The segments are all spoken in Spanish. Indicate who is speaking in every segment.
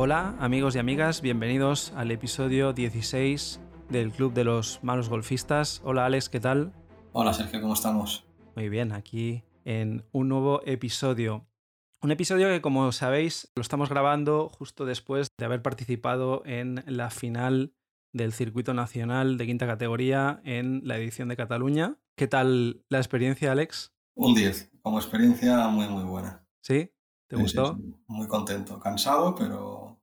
Speaker 1: Hola amigos y amigas, bienvenidos al episodio 16 del Club de los Malos Golfistas. Hola Alex, ¿qué tal?
Speaker 2: Hola Sergio, ¿cómo estamos?
Speaker 1: Muy bien, aquí en un nuevo episodio. Un episodio que como sabéis lo estamos grabando justo después de haber participado en la final del circuito nacional de quinta categoría en la edición de Cataluña. ¿Qué tal la experiencia, Alex?
Speaker 2: Un 10, como experiencia muy muy buena.
Speaker 1: ¿Sí? ¿Te
Speaker 2: Sí,
Speaker 1: gustó?
Speaker 2: sí, sí. Muy contento, cansado, pero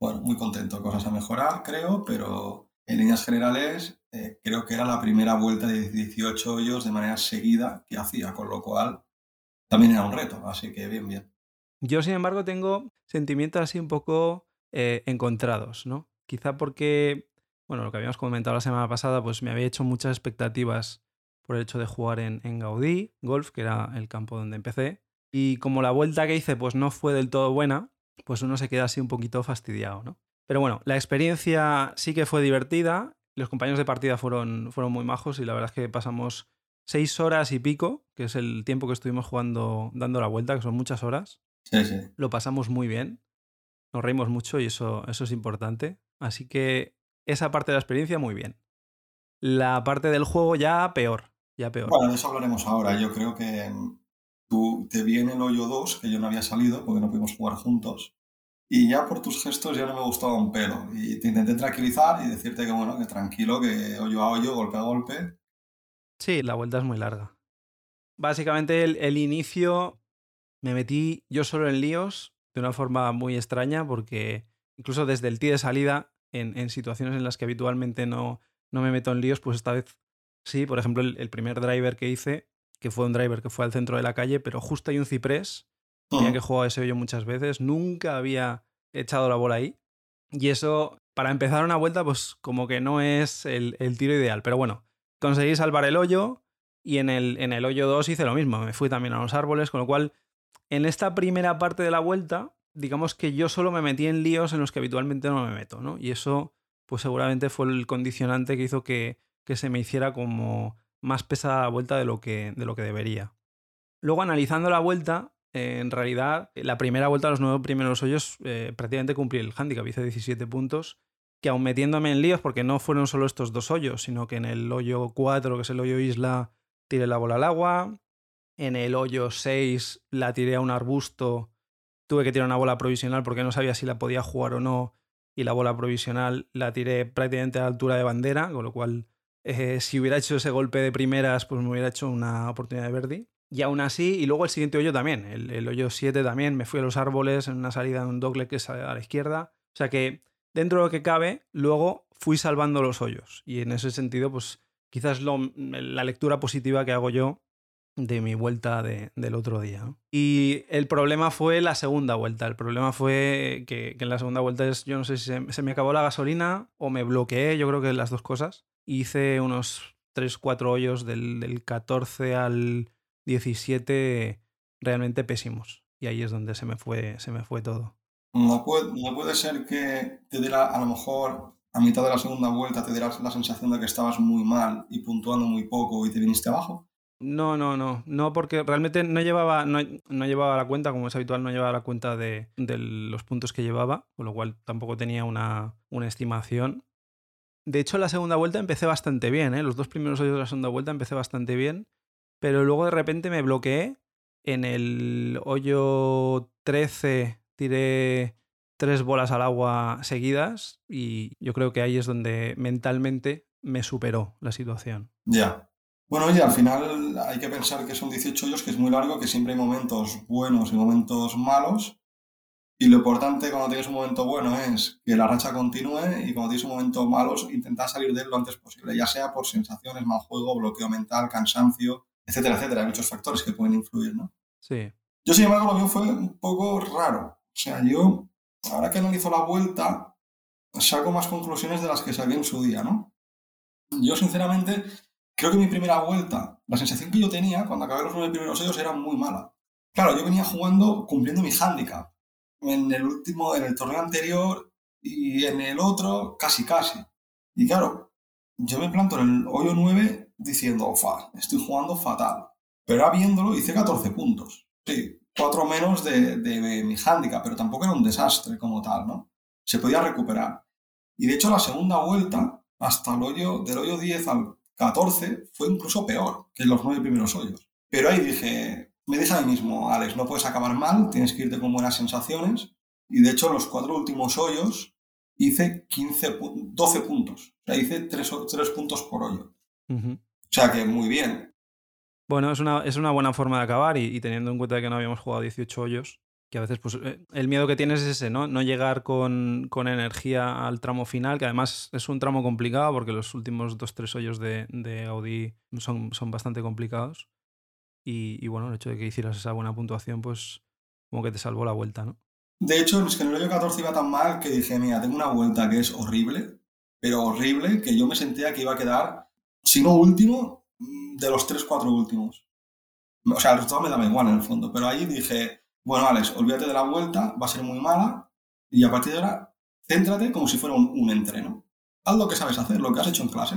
Speaker 2: bueno, muy contento. Cosas a mejorar, creo, pero en líneas generales eh, creo que era la primera vuelta de 18 hoyos de manera seguida que hacía, con lo cual también era un reto, así que bien, bien.
Speaker 1: Yo, sin embargo, tengo sentimientos así un poco eh, encontrados, ¿no? Quizá porque, bueno, lo que habíamos comentado la semana pasada, pues me había hecho muchas expectativas por el hecho de jugar en, en Gaudí, Golf, que era el campo donde empecé. Y como la vuelta que hice pues no fue del todo buena, pues uno se queda así un poquito fastidiado, ¿no? Pero bueno, la experiencia sí que fue divertida, los compañeros de partida fueron, fueron muy majos y la verdad es que pasamos seis horas y pico, que es el tiempo que estuvimos jugando, dando la vuelta, que son muchas horas.
Speaker 2: Sí, sí.
Speaker 1: Lo pasamos muy bien, nos reímos mucho y eso, eso es importante. Así que esa parte de la experiencia muy bien. La parte del juego ya peor, ya peor.
Speaker 2: Bueno, de eso hablaremos ahora. Yo creo que mm, tú te vi en el hoyo 2, que yo no había salido porque no pudimos jugar juntos. Y ya por tus gestos ya no me gustaba un pelo. Y te intenté tranquilizar y decirte que bueno, que tranquilo, que hoyo a hoyo, golpe a golpe.
Speaker 1: Sí, la vuelta es muy larga. Básicamente el, el inicio me metí yo solo en líos de una forma muy extraña porque incluso desde el tee de salida, en, en situaciones en las que habitualmente no, no me meto en líos, pues esta vez sí. Por ejemplo, el, el primer driver que hice, que fue un driver que fue al centro de la calle, pero justo hay un ciprés tenía que jugar ese hoyo muchas veces, nunca había echado la bola ahí. Y eso, para empezar una vuelta, pues como que no es el, el tiro ideal. Pero bueno, conseguí salvar el hoyo y en el, en el hoyo 2 hice lo mismo. Me fui también a los árboles, con lo cual en esta primera parte de la vuelta, digamos que yo solo me metí en líos en los que habitualmente no me meto, ¿no? Y eso, pues seguramente fue el condicionante que hizo que, que se me hiciera como más pesada la vuelta de lo que, de lo que debería. Luego, analizando la vuelta, eh, en realidad, la primera vuelta a los nueve primeros hoyos eh, prácticamente cumplí el handicap, hice 17 puntos, que aun metiéndome en líos, porque no fueron solo estos dos hoyos, sino que en el hoyo 4, que es el hoyo isla, tiré la bola al agua, en el hoyo 6 la tiré a un arbusto, tuve que tirar una bola provisional porque no sabía si la podía jugar o no, y la bola provisional la tiré prácticamente a la altura de bandera, con lo cual eh, si hubiera hecho ese golpe de primeras, pues me hubiera hecho una oportunidad de verdi. Y aún así, y luego el siguiente hoyo también, el, hoyo 7 también, me fui a los árboles en una salida de un dogle que es a la izquierda. O sea que dentro de lo que cabe, luego fui salvando los hoyos. Y en ese sentido, pues quizás lo, la lectura positiva que hago yo de mi vuelta de, del otro día. Y el problema fue la segunda vuelta. El problema fue que, en la segunda vuelta es, yo no sé si se, me acabó la gasolina o me bloqueé, yo creo que las dos cosas. Hice unos 3-4 hoyos del, del 14 al 17 realmente pésimos. Y ahí es donde se me fue, se me fue todo.
Speaker 2: No puede, no puede ser que te diera, a lo mejor, a mitad de la segunda vuelta, te dieras la sensación de que estabas muy mal y puntuando muy poco y te viniste abajo.
Speaker 1: No, no, no, no, porque realmente no llevaba, no, no, llevaba la cuenta, como es habitual, no llevaba la cuenta de, de, los puntos que llevaba, con lo cual tampoco tenía una, una estimación. De hecho, la segunda vuelta empecé bastante bien, ¿eh? los dos primeros hoyos de la segunda vuelta empecé bastante bien, pero luego de repente me bloqueé. En el hoyo 13 tiré tres bolas al agua seguidas y yo creo que ahí es donde mentalmente me superó la situación.
Speaker 2: Ya. Bueno, oye, al final hay que pensar que son 18 hoyos, que es muy largo, que siempre hay momentos buenos y momentos malos. Y lo importante cuando tienes un momento bueno es que la racha continúe y cuando tienes un momento malo, intentar salir de él lo antes posible, ya sea por sensaciones, mal juego, bloqueo mental, cansancio, etcétera, etcétera. Hay muchos factores que pueden influir, ¿no?
Speaker 1: Sí.
Speaker 2: Yo, sin embargo, lo mío fue un poco raro. O sea, yo, ahora que analizo la vuelta, saco más conclusiones de las que saqué en su día, ¿no? Yo, sinceramente, creo que mi primera vuelta, la sensación que yo tenía cuando acabé los nueve primeros hoyos era muy mala. Claro, yo venía jugando cumpliendo mi handicap. En el último, en el torneo anterior y en el otro, casi casi. Y claro, yo me planto en el hoyo 9 diciendo, fa, estoy jugando fatal. Pero viéndolo hice 14 puntos. Sí, cuatro menos de, mi handicap, pero tampoco era un desastre como tal, ¿no? Se podía recuperar. Y de hecho la segunda vuelta, hasta el hoyo, del hoyo 10 al 14, fue incluso peor que los nueve primeros hoyos. Pero ahí dije, me dije a mí mismo, Alex, no puedes acabar mal, tienes que irte con buenas sensaciones. Y de hecho los cuatro últimos hoyos hice 15, 12 puntos. O sea, hice 3, puntos por hoyo. O sea que muy bien.
Speaker 1: Bueno, es una, es una buena forma de acabar y, teniendo en cuenta que no habíamos jugado 18 hoyos, que a veces pues, eh, el miedo que tienes es ese, ¿no? No llegar con, energía al tramo final, que además es un tramo complicado porque los últimos 2-3 hoyos de, de Audi son, son bastante complicados. Y, y, bueno, el hecho de que hicieras esa buena puntuación, pues como que te salvó la vuelta, ¿no?
Speaker 2: De hecho, es que en el hoyo 14 iba tan mal que dije, mira, tengo una vuelta que es horrible, pero horrible, que yo me sentía que iba a quedar, si no último, de los 3-4 últimos. O sea, el resultado me daba igual en el fondo, pero ahí dije, bueno, Alex, olvídate de la vuelta, va a ser muy mala, y a partir de ahora, céntrate como si fuera un, un entreno. Haz lo que sabes hacer, lo que has hecho en clase,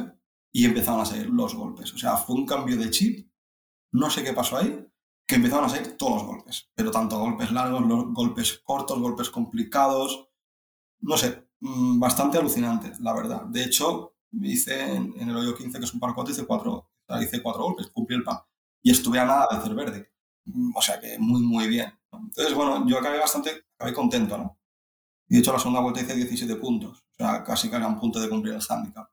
Speaker 2: y empezaron a salir los golpes. O sea, fue un cambio de chip, no sé qué pasó ahí, que empezaron a salir todos los golpes, pero tanto golpes largos, golpes cortos, golpes complicados, no sé, mm, bastante alucinante, la verdad. De hecho, hice en, el hoyo 15, que es un par hice cuatro, cuatro golpes, cumplí el pan y estuve a nada de hacer verde. Mm, o sea que muy, muy bien. Entonces, bueno, yo acabé bastante, acabé contento, ¿no? Y de hecho, la segunda vuelta hice 17 puntos, o sea, casi que era un punto de cumplir el handicap.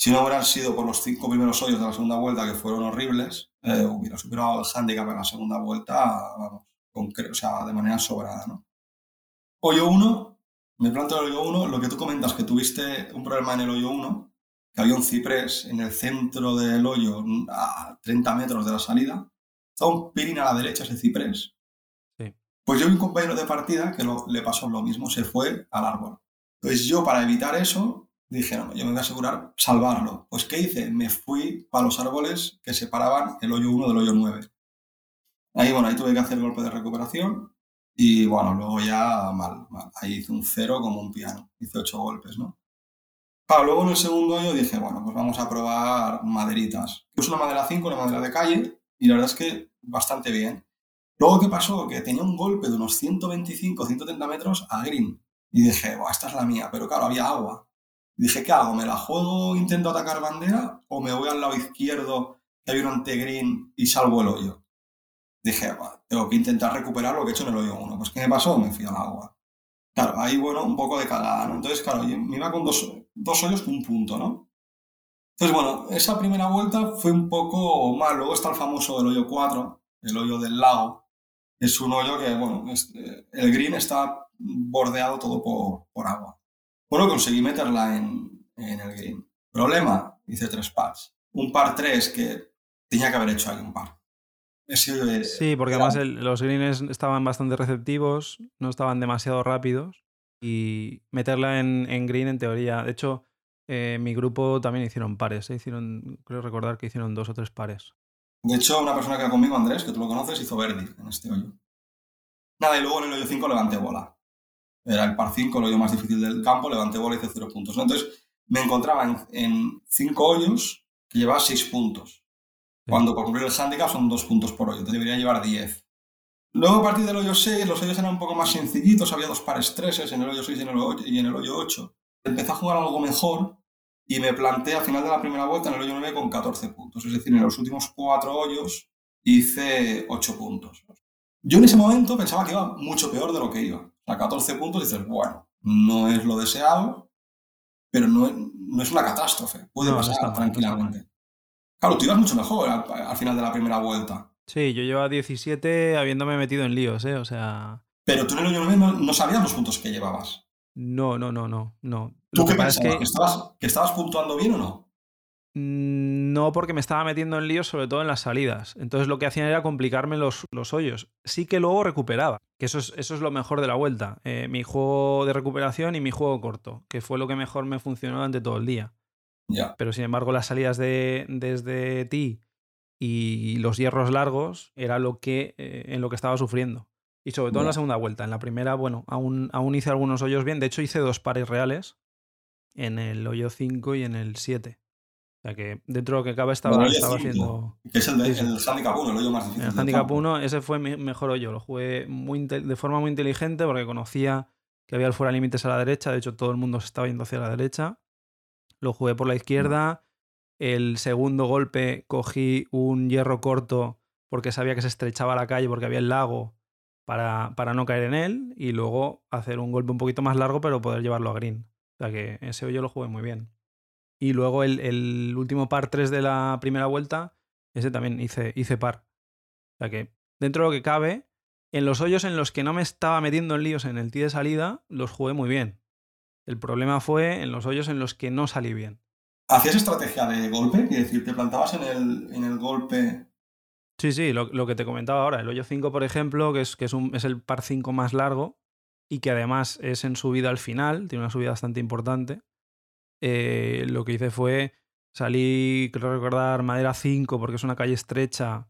Speaker 2: Si no hubieran sido por los cinco primeros hoyos de la segunda vuelta, que fueron horribles, eh, hubiera superado el handicap en la segunda vuelta, vamos, o sea, de manera sobrada, ¿no? Hoyo 1, me planteo el hoyo 1, lo que tú comentas, que tuviste un problema en el hoyo 1, que había un ciprés en el centro del hoyo, a 30 metros de la salida, estaba un pirín a la derecha ese ciprés. Sí. Pues yo y un compañero de partida que le pasó lo mismo, se fue al árbol. Entonces yo, para evitar eso, dije, no, yo me voy a asegurar salvarlo. Pues, ¿qué hice? Me fui para los árboles que separaban el hoyo 1 del hoyo 9. Ahí, bueno, ahí tuve que hacer el golpe de recuperación y, bueno, luego ya mal. Ahí hice un cero como un piano. Hice ocho golpes, ¿no? Claro, luego en el segundo hoyo dije, bueno, pues vamos a probar maderitas. Es una madera 5, una madera de calle, y la verdad es que bastante bien. Luego, ¿qué pasó? Que tenía un golpe de unos 125, 130 metros a green. Y dije, esta es la mía, pero claro, había agua. Dije, ¿qué hago? ¿Me la juego, intento atacar bandera o me voy al lado izquierdo hay un antegreen y salvo el hoyo? Dije, tengo que intentar recuperar lo que he hecho en el hoyo 1. Pues ¿qué me pasó? Me fui al agua. Claro, ahí, bueno, un poco de cagada, ¿no? Entonces, claro, me iba con dos, dos hoyos con un punto, ¿no? Entonces, bueno, esa primera vuelta fue un poco mal. Luego está el famoso el hoyo 4, el hoyo del lago. Es un hoyo que, bueno, eh, el green está bordeado todo por, por agua. Bueno, conseguí meterla en, el green. Problema, hice tres pars. Un par tres que tenía que haber hecho ahí un par.
Speaker 1: sí, porque además los greens estaban bastante receptivos, no estaban demasiado rápidos y meterla en, green en teoría. De hecho, eh, mi grupo también hicieron pares, ¿eh? hicieron, creo recordar que hicieron dos o tres pares.
Speaker 2: De hecho, una persona que va conmigo, Andrés, que tú lo conoces, hizo verde en este hoyo. Nada, y luego en el hoyo 5 levanté bola era el par 5, el hoyo más difícil del campo, levanté bola y hice 0 puntos. Entonces me encontraba en 5 hoyos que llevaba 6 puntos. Cuando por cumplir el handicap son 2 puntos por hoyo, te debería llevar 10. Luego a partir del hoyo 6, los hoyos eran un poco más sencillitos, había dos pares 3 en el hoyo 6 y en el hoyo, y en el hoyo 8. Empecé a jugar algo mejor y me planté al final de la primera vuelta en el hoyo 9 con 14 puntos. Es decir, en los últimos 4 hoyos hice 8 puntos. Yo en ese momento pensaba que iba mucho peor de lo que iba a 14 puntos dices, bueno, no es lo deseado, pero no, es una catástrofe. Puede pasar tranquilamente. Claro, tú ibas mucho mejor al, final de la primera vuelta.
Speaker 1: Sí, yo llevaba 17 habiéndome metido en líos, ¿eh? O sea...
Speaker 2: Pero tú en el hoyo 9 no, no sabías los puntos que llevabas.
Speaker 1: No, no, no, no. no.
Speaker 2: ¿Tú qué pensabas? que estabas, ¿Que estabas puntuando bien o no?
Speaker 1: Mm, no, porque me estaba metiendo en líos, sobre todo en las salidas. Entonces lo que hacían era complicarme los, los hoyos. Sí que luego recuperaba, que eso es, eso es lo mejor de la vuelta. Eh, mi juego de recuperación y mi juego corto, que fue lo que mejor me funcionó durante todo el día. Pero sin embargo, las salidas de, desde ti y los hierros largos era lo que, eh, en lo que estaba sufriendo. Y sobre todo en la segunda vuelta. En la primera, bueno, aún, aún hice algunos hoyos bien. De hecho, hice dos pares reales en el hoyo 5 y en el 7 O sea que dentro de lo que cabe estaba, estaba haciendo.
Speaker 2: Es el, de, el Handicap 1, el hoyo más difícil.
Speaker 1: El Handicap 1, ese fue mi mejor hoyo. Lo jugué muy de forma muy inteligente porque conocía que había el fuera límites a la derecha. De hecho, todo el mundo se estaba yendo hacia la derecha. Lo jugué por la izquierda. El segundo golpe cogí un hierro corto porque sabía que se estrechaba la calle porque había el lago para, para no caer en él. Y luego hacer un golpe un poquito más largo, pero poder llevarlo a green. O sea que ese hoyo lo jugué muy bien. Y luego el, último par 3 de la primera vuelta, ese también hice, hice par. O sea que dentro de lo que cabe, en los hoyos en los que no me estaba metiendo en líos en el tee de salida, los jugué muy bien. El problema fue en los hoyos en los que no salí bien.
Speaker 2: ¿Hacías estrategia de golpe? Es decir, ¿te plantabas en el, en el golpe?
Speaker 1: Sí, sí, lo, que te comentaba ahora. El hoyo 5, por ejemplo, que es, que es, un, es el par 5 más largo y que además es en subida al final, tiene una subida bastante importante. Eh, lo que hice fue salir, creo recordar, madera 5, porque es una calle estrecha,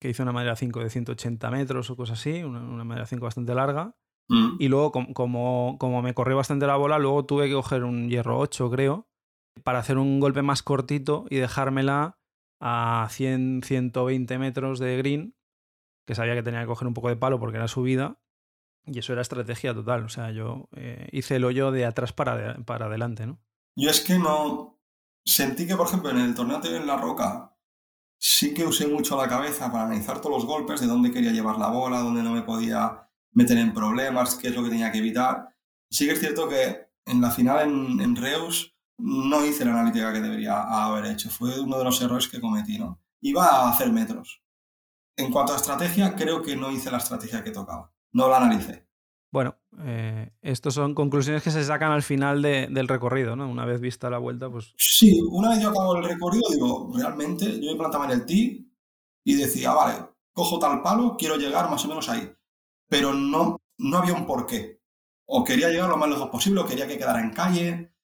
Speaker 1: que hice una madera 5 de 180 metros o cosas así, una, madera 5 bastante larga. Mm. Y luego, como, como, me corrió bastante la bola, luego tuve que coger un hierro 8, creo, para hacer un golpe más cortito y dejármela a 100, 120 metros de green, que sabía que tenía que coger un poco de palo porque era subida. Y eso era estrategia total. O sea, yo eh, hice el hoyo de atrás para, para adelante, ¿no?
Speaker 2: Yo es que no. Sentí que, por ejemplo, en el torneo en La Roca, sí que usé mucho la cabeza para analizar todos los golpes, de dónde quería llevar la bola, dónde no me podía meter en problemas, qué es lo que tenía que evitar. Sí que es cierto que en la final en, Reus no hice la analítica que debería haber hecho. Fue uno de los errores que cometí, ¿no? Iba a hacer metros. En cuanto a estrategia, creo que no hice la estrategia que tocaba. No la analicé.
Speaker 1: Eh, estas son conclusiones que se sacan al final del recorrido, ¿no? Una vez vista la vuelta, pues...
Speaker 2: Sí, una vez yo acabo el recorrido, digo, realmente, yo me plantaba en el tee y decía, vale, cojo tal palo, quiero llegar más o menos ahí. Pero no, no había un porqué. O quería llegar lo más lejos posible, o quería que quedara en calle,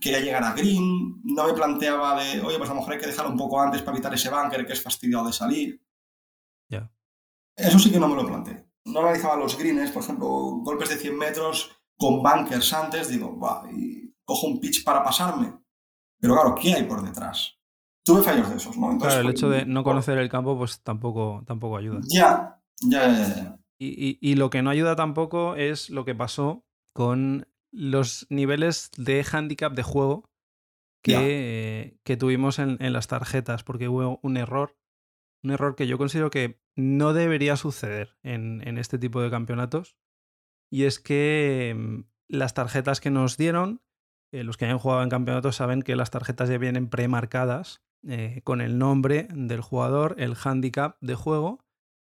Speaker 2: quería llegar a green, no me planteaba de, oye, pues a lo mejor hay que dejarlo un poco antes para evitar ese bunker que es fastidiado de salir.
Speaker 1: Ya.
Speaker 2: Eso sí que no me lo planteé no analizaba los greens, por ejemplo, golpes de 100 metros con bunkers antes, digo, va, y cojo un pitch para pasarme. Pero claro, ¿qué hay por detrás? Tuve fallos de esos, ¿no?
Speaker 1: claro, el hecho de no conocer el campo, pues tampoco, tampoco ayuda.
Speaker 2: Ya, ya, ya.
Speaker 1: Y, lo que no ayuda tampoco es lo que pasó con los niveles de handicap de juego que, que tuvimos en, en, las tarjetas, porque hubo un error un error que yo considero que no debería suceder en, este tipo de campeonatos. Y es que mm, las tarjetas que nos dieron, eh, los que hayan jugado en campeonatos saben que las tarjetas ya vienen premarcadas eh, con el nombre del jugador, el handicap de juego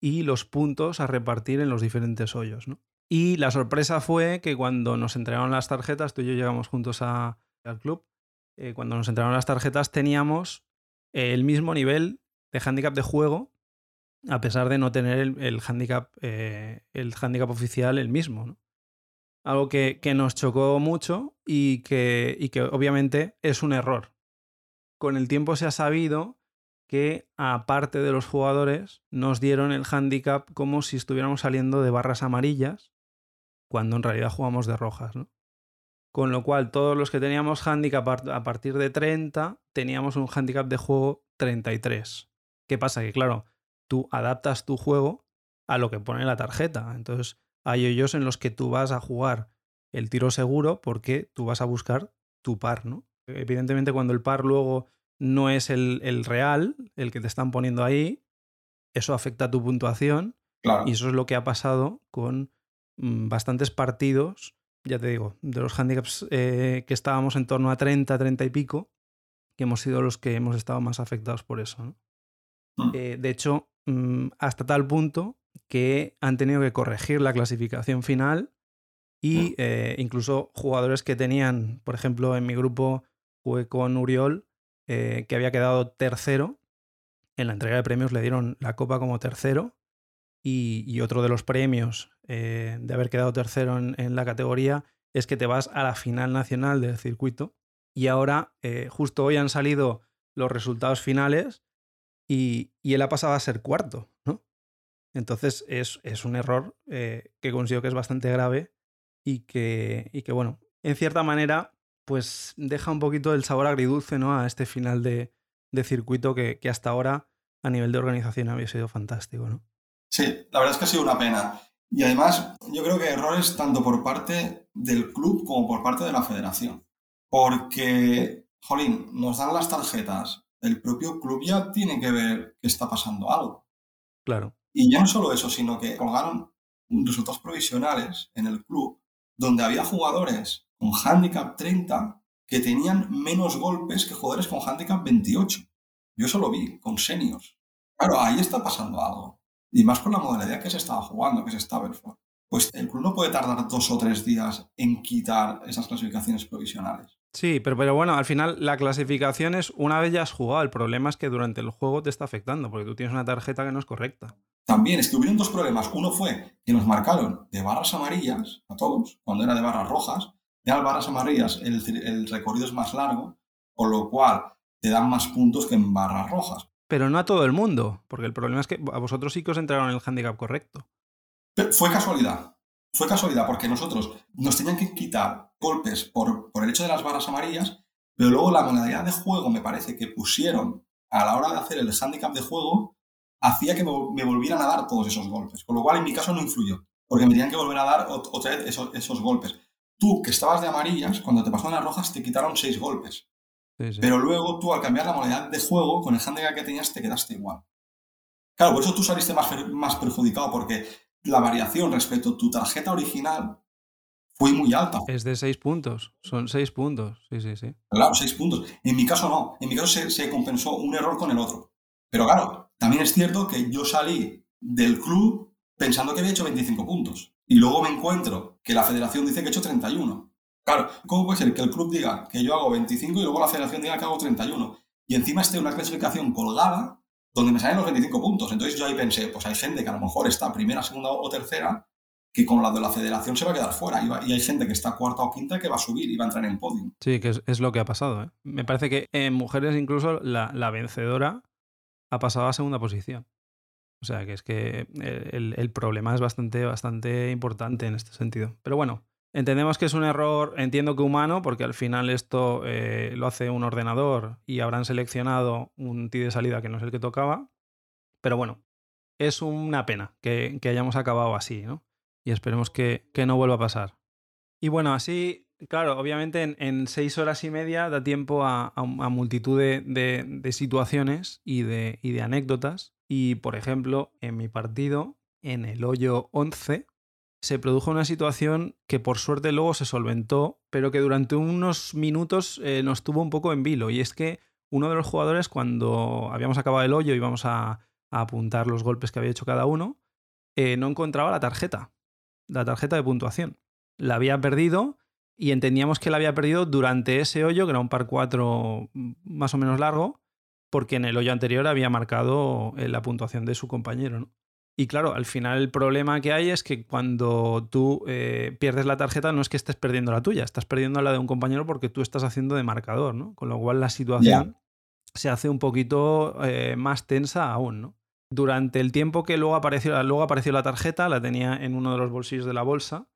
Speaker 1: y los puntos a repartir en los diferentes hoyos. Y la sorpresa fue que cuando nos entregaron las tarjetas, tú y yo llegamos juntos al club, eh, cuando nos entregaron las tarjetas teníamos el mismo nivel de handicap de juego, a pesar de no tener el, el handicap, eh, el handicap oficial el mismo. Algo que, que, nos chocó mucho y que, y que obviamente es un error. Con el tiempo se ha sabido que aparte de los jugadores nos dieron el handicap como si estuviéramos saliendo de barras amarillas cuando en realidad jugamos de rojas. Con lo cual todos los que teníamos handicap a partir de 30 teníamos un handicap de juego 33. ¿Qué pasa? Que claro, tú adaptas tu juego a lo que pone la tarjeta. Entonces, hay hoyos en los que tú vas a jugar el tiro seguro porque tú vas a buscar tu par, ¿no? Evidentemente, cuando el par luego no es el, el real, el que te están poniendo ahí, eso afecta a tu puntuación. Y eso es lo que ha pasado con mm, bastantes partidos, ya te digo, de los handicaps eh, que estábamos en torno a 30, 30 y pico, que hemos sido los que hemos estado más afectados por eso. ¿no? Eh, de hecho, mm, hasta tal punto que han tenido que corregir la clasificación final y mm. eh, incluso jugadores que tenían, por ejemplo, en mi grupo jugué con Uriol, eh, que había quedado tercero. En la entrega de premios le dieron la copa como tercero y, otro de los premios de haber quedado tercero en, la categoría es que te vas a la final nacional del circuito. Y ahora, justo hoy han salido los resultados finales y, él ha pasado a ser cuarto, ¿no? Entonces es, es un error eh, que considero que es bastante grave y que, y que, bueno, en cierta manera, pues deja un poquito el sabor agridulce, ¿no? A este final de, de circuito que, que hasta ahora a nivel de organización había sido fantástico, ¿no?
Speaker 2: Sí, la verdad es que ha sido una pena. Y además, yo creo que errores tanto por parte del club como por parte de la federación. Porque, jolín, nos dan las tarjetas. El propio club ya tiene que ver que está pasando algo.
Speaker 1: Claro.
Speaker 2: Y ya no solo eso, sino que colgaron resultados provisionales en el club donde había jugadores con handicap 30 que tenían menos golpes que jugadores con handicap 28. Yo eso lo vi con seniors. Claro, ahí está pasando algo. Y más por la modalidad que se estaba jugando, que es Stableford. Pues el club no puede tardar dos o tres días en quitar esas clasificaciones provisionales.
Speaker 1: Sí, pero, pero bueno, al final la clasificación es una vez ya has jugado. El problema es que durante el juego te está afectando, porque tú tienes una tarjeta que no es correcta.
Speaker 2: También es que hubieron dos problemas. Uno fue que nos marcaron de barras amarillas a todos, cuando era de barras rojas. Ya barras amarillas el, el recorrido es más largo, por lo cual te dan más puntos que en barras rojas.
Speaker 1: Pero no a todo el mundo, porque el problema es que a vosotros sí que os entraron en el handicap correcto.
Speaker 2: Pero fue casualidad. Fue casualidad porque nosotros nos tenían que quitar golpes por, por el hecho de las barras amarillas, pero luego la modalidad de juego me parece que pusieron a la hora de hacer el handicap de juego hacía que me volvieran a dar todos esos golpes. Con lo cual en mi caso no influyó, porque me tenían que volver a dar otra vez esos, esos golpes. Tú, que estabas de amarillas, cuando te pasaron las rojas te quitaron seis golpes. Pero luego tú al cambiar la modalidad de juego, con el handicap que tenías, te quedaste igual. Claro, por eso tú saliste más, más perjudicado, porque la variación respecto a tu tarjeta original fue muy alta.
Speaker 1: Es de seis puntos, son seis puntos, sí, sí, sí.
Speaker 2: Claro, seis puntos. En mi caso no, en mi caso se, se compensó un error con el otro. Pero claro, también es cierto que yo salí del club pensando que había hecho 25 puntos. Y luego me encuentro que la federación dice que he hecho 31. Claro, ¿cómo puede ser que el club diga que yo hago 25 y luego la federación diga que hago 31? Y encima esté una clasificación colgada donde me salen los 25 puntos. Entonces yo ahí pensé, pues hay gente que a lo mejor está primera, segunda o tercera, que con la de la federación se va a quedar fuera. Y, hay gente que está cuarta o quinta que va a subir y va a entrar en podium.
Speaker 1: Sí, que es, lo que ha pasado. ¿eh? Me parece que en mujeres incluso la, vencedora ha pasado a segunda posición. O sea que es que el, el, problema es bastante, bastante importante en este sentido. Pero bueno, Entendemos que es un error, entiendo que humano, porque al final esto eh, lo hace un ordenador y habrán seleccionado un TI de salida que no es el que tocaba. Pero bueno, es una pena que, hayamos acabado así, ¿no? Y esperemos que, no vuelva a pasar. Y bueno, así, claro, obviamente en, seis horas y media da tiempo a, multitud de, situaciones y de, y de anécdotas. Y por ejemplo, en mi partido, en el hoyo 11, se produjo una situación que por suerte luego se solventó, pero que durante unos minutos eh, nos tuvo un poco en vilo. Y es que uno de los jugadores, cuando habíamos acabado el hoyo y íbamos a, apuntar los golpes que había hecho cada uno, eh, no encontraba la tarjeta, la tarjeta de puntuación. La había perdido y entendíamos que la había perdido durante ese hoyo, que era un par 4 más o menos largo, porque en el hoyo anterior había marcado eh, la puntuación de su compañero. ¿no? Y claro, al final el problema que hay es que cuando tú eh, pierdes la tarjeta no es que estés perdiendo la tuya, estás perdiendo la de un compañero porque tú estás haciendo de marcador, ¿no? Con lo cual la situación se hace un poquito eh, más tensa aún, ¿no? Durante el tiempo que luego apareció, luego apareció la tarjeta, la tenía en uno de los bolsillos de la bolsa,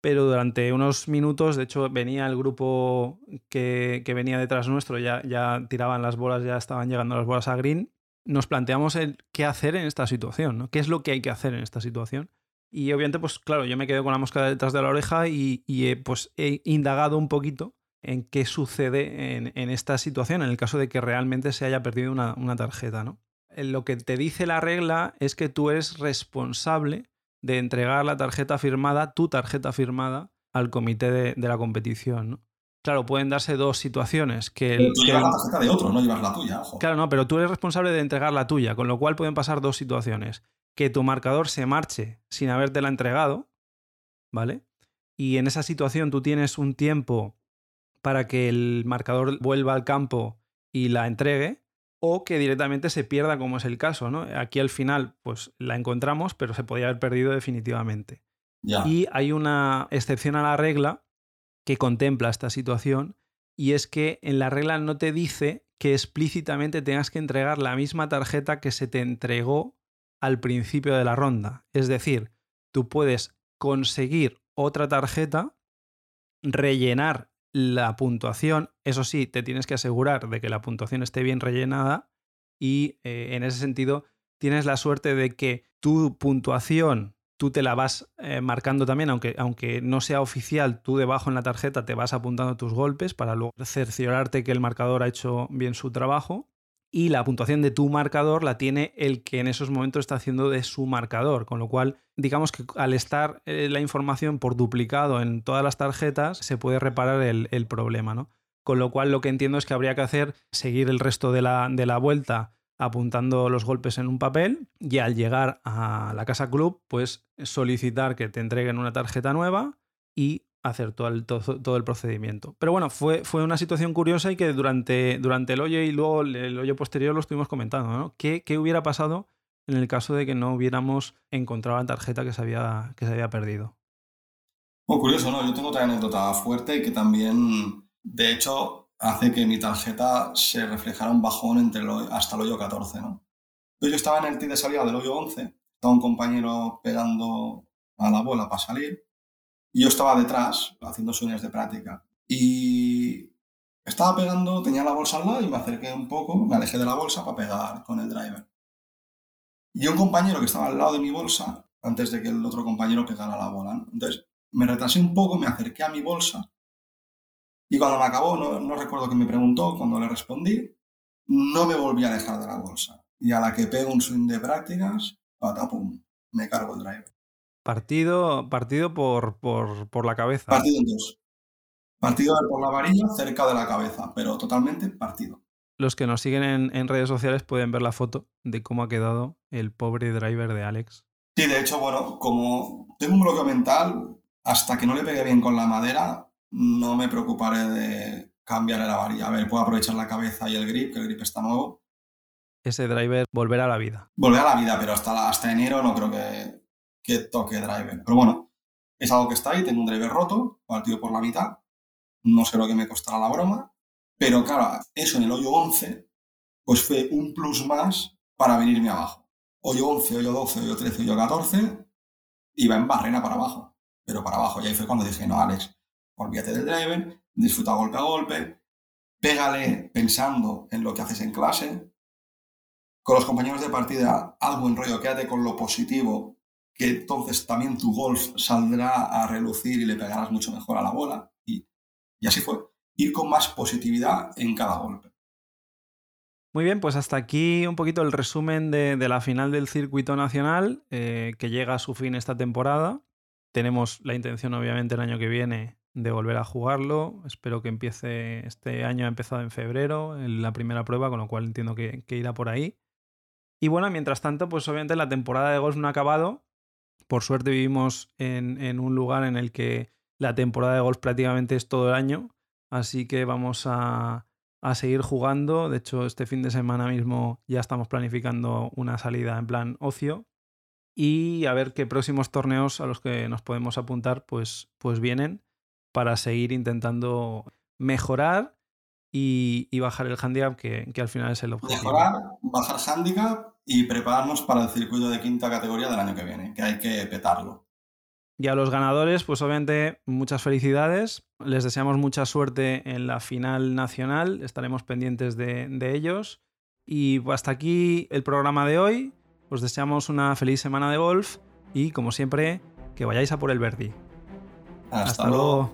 Speaker 1: pero durante unos minutos, de hecho, venía el grupo que, que venía detrás nuestro, ya, ya tiraban las bolas, ya estaban llegando las bolas a green nos planteamos el qué hacer en esta situación, ¿no? ¿Qué es lo que hay que hacer en esta situación? Y obviamente, pues claro, yo me quedo con la mosca detrás de la oreja y, he, pues, he indagado un poquito en qué sucede en, esta situación, en el caso de que realmente se haya perdido una, tarjeta, ¿no? Lo que te dice la regla es que tú eres responsable de entregar la tarjeta firmada, tu tarjeta firmada, al comité de, de la competición, ¿no? Claro, pueden darse dos situaciones. Que
Speaker 2: tú llevas la tarjeta de otro, no llevas la tuya, ojo.
Speaker 1: Claro, no, pero tú eres responsable de entregar la tuya, con lo cual pueden pasar dos situaciones. Que tu marcador se marche sin habértela entregado, ¿vale? Y en esa situación tú tienes un tiempo para que el marcador vuelva al campo y la entregue, o que directamente se pierda, como es el caso, ¿no? Aquí al final, pues la encontramos, pero se podía haber perdido definitivamente. Y hay una excepción a la regla que contempla esta situación y es que en la regla no te dice que explícitamente tengas que entregar la misma tarjeta que se te entregó al principio de la ronda. Es decir, tú puedes conseguir otra tarjeta, rellenar la puntuación, eso sí, te tienes que asegurar de que la puntuación esté bien rellenada y eh, en ese sentido tienes la suerte de que tu puntuación tú te la vas eh, marcando también, aunque, aunque no sea oficial, tú debajo en la tarjeta te vas apuntando tus golpes para luego cerciorarte que el marcador ha hecho bien su trabajo. Y la puntuación de tu marcador la tiene el que en esos momentos está haciendo de su marcador. Con lo cual, digamos que al estar eh, la información por duplicado en todas las tarjetas, se puede reparar el, problema, ¿no? Con lo cual, lo que entiendo es que habría que hacer, seguir el resto de la, de la vuelta apuntando los golpes en un papel y al llegar a la casa club, pues solicitar que te entreguen una tarjeta nueva y hacer todo el, todo, el procedimiento. Pero bueno, fue, fue, una situación curiosa y que durante, durante el hoyo y luego el hoyo posterior lo estuvimos comentando, ¿no? ¿Qué, ¿Qué, hubiera pasado en el caso de que no hubiéramos encontrado la tarjeta que se había, que se había perdido?
Speaker 2: Curioso, ¿no? Yo tengo otra anécdota fuerte y que también, de hecho, hace que mi tarjeta se reflejara un bajón entre hasta el hoyo 14, ¿no? Yo estaba en el tee de salida del hoyo 11, estaba un compañero pegando a la bola para salir yo estaba detrás haciendo swings de práctica. Y estaba pegando, tenía la bolsa al lado y me acerqué un poco, me alejé de la bolsa para pegar con el driver. Y un compañero que estaba al lado de mi bolsa, antes de que el otro compañero pegara la bola. Entonces me retrasé un poco, me acerqué a mi bolsa y cuando me acabó, no, recuerdo que me preguntó, cuando le respondí, no me volví a dejar de la bolsa. Y a la que pego un swing de prácticas, patapum, me cargo el driver.
Speaker 1: Partido, partido por, por, la cabeza.
Speaker 2: Partido en dos. Partido por la varilla cerca de la cabeza, pero totalmente partido.
Speaker 1: Los que nos siguen en, en, redes sociales pueden ver la foto de cómo ha quedado el pobre driver de Alex.
Speaker 2: Sí, de hecho, bueno, como tengo un bloqueo mental, hasta que no le pegué bien con la madera, no me preocuparé de cambiarle la varilla. A ver, puedo aprovechar la cabeza y el grip, que el grip está nuevo.
Speaker 1: Ese driver volverá a la vida.
Speaker 2: Volverá a la vida, pero hasta, hasta enero no creo que, que toque driver. Pero bueno, es algo que está ahí. Tengo un driver roto, partido por la mitad. No sé lo que me costará la broma. Pero claro, eso en el hoyo 11, pues fue un plus más para venirme abajo. Hoyo 11, hoyo 12, hoyo 13, hoyo 14, iba en barrena para abajo. Pero para abajo. Y ahí fue cuando dije, no, Alex, olvídate del driver, disfruta golpe a golpe, pégale pensando en lo que haces en clase. Con los compañeros de partida, algo en rollo, quédate con lo positivo, que entonces también tu golf saldrá a relucir y le pegarás mucho mejor a la bola. Y, así fue. Ir con más positividad en cada golpe.
Speaker 1: Muy bien, pues hasta aquí un poquito el resumen de, la final del circuito nacional eh, que llega a su fin esta temporada. Tenemos la intención, obviamente, el año que viene de volver a jugarlo. Espero que empiece este año, ha empezado en febrero, en la primera prueba, con lo cual entiendo que, irá por ahí. Y bueno, mientras tanto, pues obviamente la temporada de golf no ha acabado. Por suerte vivimos en, un lugar en el que la temporada de golf prácticamente es todo el año. Así que vamos a, seguir jugando. De hecho, este fin de semana mismo ya estamos planificando una salida en plan ocio. Y a ver qué próximos torneos a los que nos podemos apuntar pues, pues vienen para seguir intentando mejorar y, bajar el handicap, que, al final es el objetivo.
Speaker 2: Mejorar, bajar handicap y prepararnos para el circuito de quinta categoría del año que viene, que hay que petarlo.
Speaker 1: Y a los ganadores, pues obviamente muchas felicidades. Les deseamos mucha suerte en la final nacional. Estaremos pendientes de, de ellos. Y hasta aquí el programa de hoy. Os deseamos una feliz semana de golf y, como siempre, que vayáis a por el Verdi.
Speaker 2: Hasta, luego.